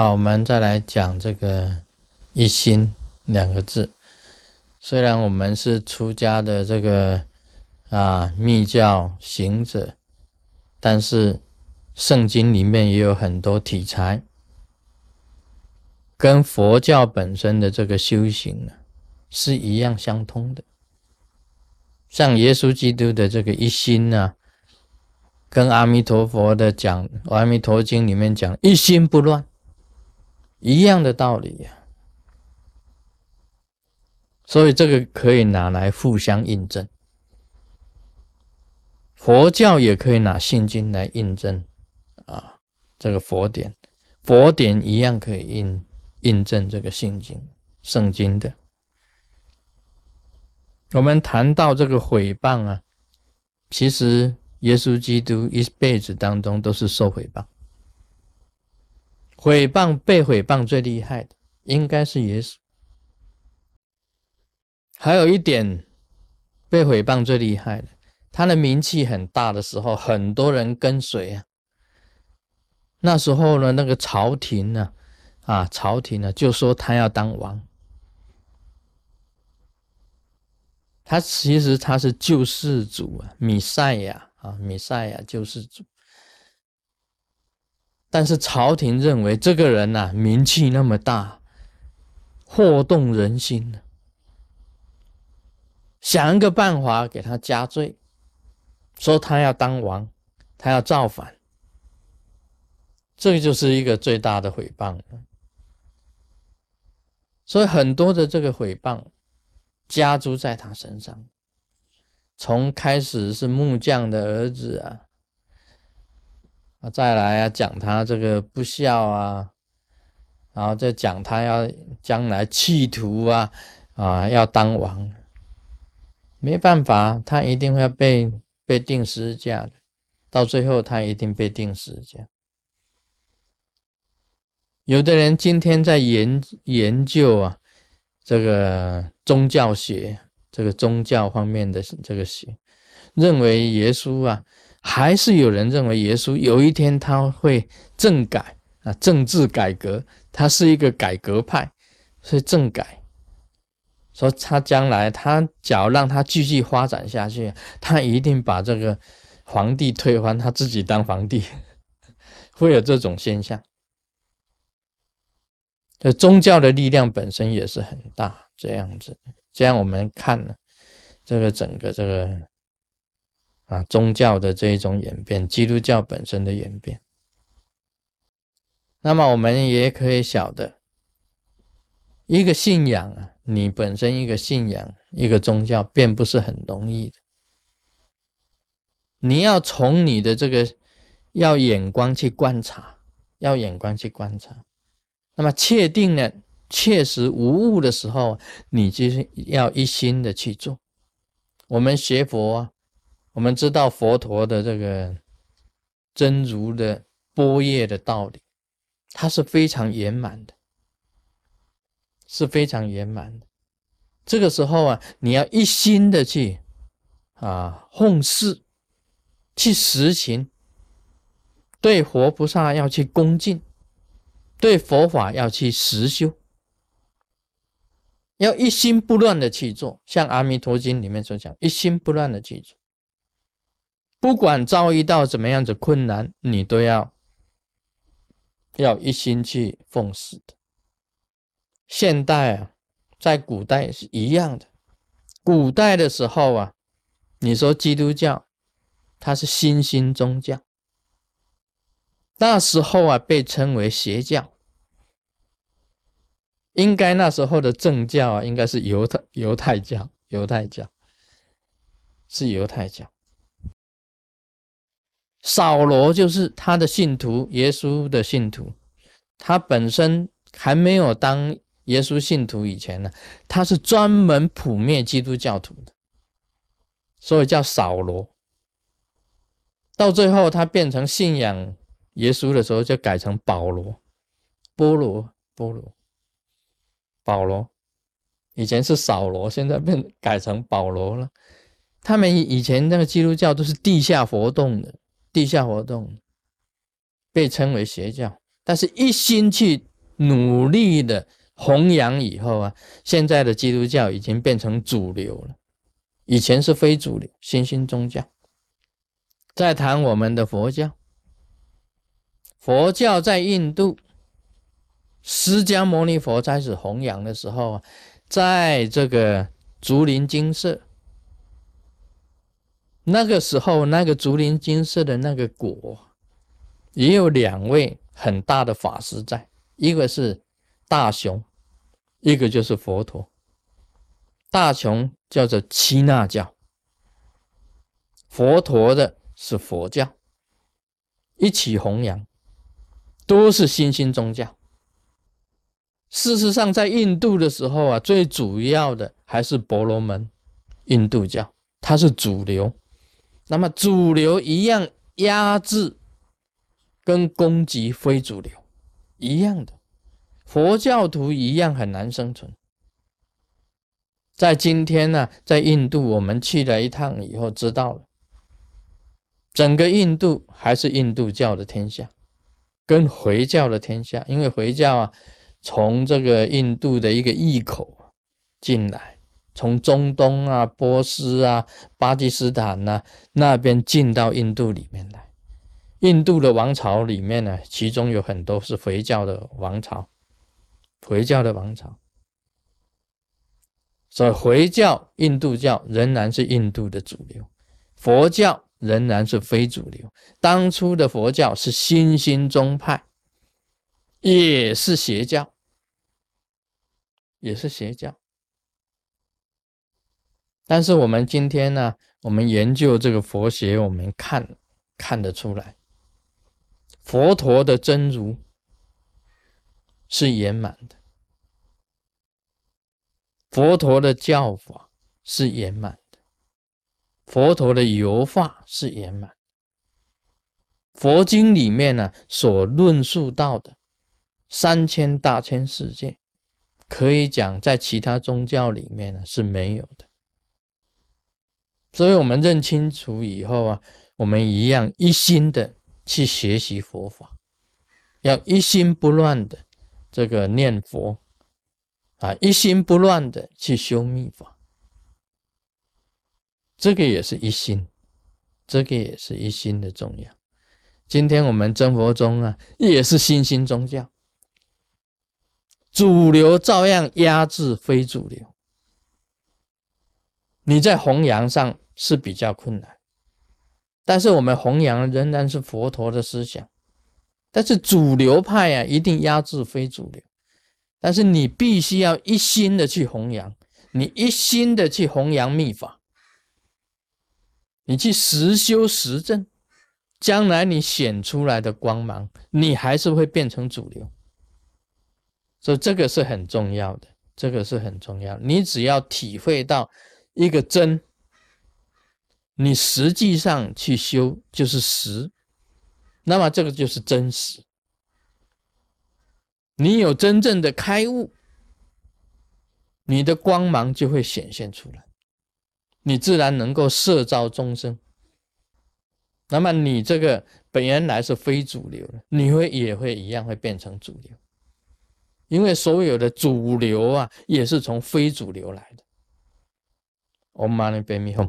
好，我们再来讲这个“一心”两个字。虽然我们是出家的这个啊密教行者，但是圣经里面也有很多题材，跟佛教本身的这个修行呢是一样相通的。像耶稣基督的这个一心呢，跟阿弥陀佛的讲《阿弥陀经》里面讲一心不乱。一样的道理呀，所以这个可以拿来互相印证。佛教也可以拿圣经来印证啊，这个佛典，佛典一样可以印印证这个圣经圣经的。我们谈到这个毁谤啊，其实耶稣基督一辈子当中都是受毁谤。毁谤被毁谤最厉害的应该是耶稣，还有一点被毁谤最厉害的，他的名气很大的时候，很多人跟随啊。那时候呢，那个朝廷呢，啊，朝廷呢就说他要当王，他其实他是救世主啊，米赛亚啊，米赛亚救世主。但是朝廷认为这个人呐名气那么大，惑动人心，想一个办法给他加罪，说他要当王，他要造反，这个就是一个最大的诽谤。所以很多的这个诽谤加诸在他身上，从开始是木匠的儿子啊。啊，再来啊，讲他这个不孝啊，然后再讲他要将来企图啊，啊，要当王，没办法，他一定会被被定十字架的，到最后他一定被定十字架。有的人今天在研研究啊，这个宗教学，这个宗教方面的这个学，认为耶稣啊。还是有人认为耶稣有一天他会政改啊，政治改革，他是一个改革派，所以政改，说他将来他假如让他继续发展下去，他一定把这个皇帝推翻，他自己当皇帝，会有这种现象。这宗教的力量本身也是很大，这样子，这样我们看了这个整个这个。啊，宗教的这一种演变，基督教本身的演变，那么我们也可以晓得，一个信仰啊，你本身一个信仰，一个宗教，并不是很容易的。你要从你的这个要眼光去观察，要眼光去观察，那么确定了确实无误的时候，你就是要一心的去做。我们学佛啊。我们知道佛陀的这个真如的波叶的道理，它是非常圆满的，是非常圆满的。这个时候啊，你要一心的去啊奉事，去实行，对佛菩萨要去恭敬，对佛法要去实修，要一心不乱的去做。像《阿弥陀经》里面所讲，一心不乱的去做。不管遭遇到怎么样子困难，你都要要一心去奉事的。现代啊，在古代是一样的。古代的时候啊，你说基督教，它是新兴宗教，那时候啊被称为邪教。应该那时候的正教啊，应该是犹太犹太教，犹太教是犹太教。扫罗就是他的信徒，耶稣的信徒。他本身还没有当耶稣信徒以前呢，他是专门扑灭基督教徒的，所以叫扫罗。到最后他变成信仰耶稣的时候，就改成保罗、波罗、波罗、保罗。以前是扫罗，现在变改成保罗了。他们以前那个基督教都是地下活动的。地下活动被称为邪教，但是一心去努力的弘扬以后啊，现在的基督教已经变成主流了，以前是非主流新兴宗教。再谈我们的佛教，佛教在印度，释迦牟尼佛开始弘扬的时候啊，在这个竹林精舍，那个时候那个竹林精舍的那个果，也有两位很大的法师在，一个是大雄，一个就是佛陀。大雄叫做七那教，佛陀的。是佛教一起弘扬，都是新兴宗教。事实上，在印度的时候啊，最主要的还是婆罗门印度教，它是主流。那么主流一样压制跟攻击非主流一样的，佛教徒一样很难生存。在今天呢，在印度，我们去了一趟以后，知道了。整个印度还是印度教的天下，跟回教的天下，因为回教啊，从这个印度的一个驿口进来，从中东啊、波斯啊、巴基斯坦呐那边进到印度里面来。印度的王朝里面呢，其中有很多是回教的王朝，回教的王朝，所以回教、印度教仍然是印度的主流，佛教。仍然是非主流。当初的佛教是新兴宗派，也是邪教，也是邪教。但是我们今天呢，我们研究这个佛学，我们看看得出来，佛陀的真如是圆满的，佛陀的教法是圆满的。佛陀的油画是圆满，佛经里面呢所论述到的三千大千世界，可以讲在其他宗教里面呢是没有的。所以，我们认清楚以后啊，我们一样一心的去学习佛法，要一心不乱的这个念佛啊，一心不乱的去修密法。这个也是一心，这个也是一心的重要。今天我们真佛宗啊，也是新兴宗教，主流照样压制非主流。你在弘扬上是比较困难，但是我们弘扬仍然是佛陀的思想。但是主流派啊，一定压制非主流。但是你必须要一心的去弘扬，你一心的去弘扬密法。你去实修实证，将来你显出来的光芒，你还是会变成主流。所以这个是很重要的，这个是很重要。你只要体会到一个真，你实际上去修就是实，那么这个就是真实。你有真正的开悟，你的光芒就会显现出来。你自然能够摄照众生，那么你这个本原来是非主流的，你会也会一样会变成主流，因为所有的主流啊，也是从非主流来的。 엄마는 빼미험.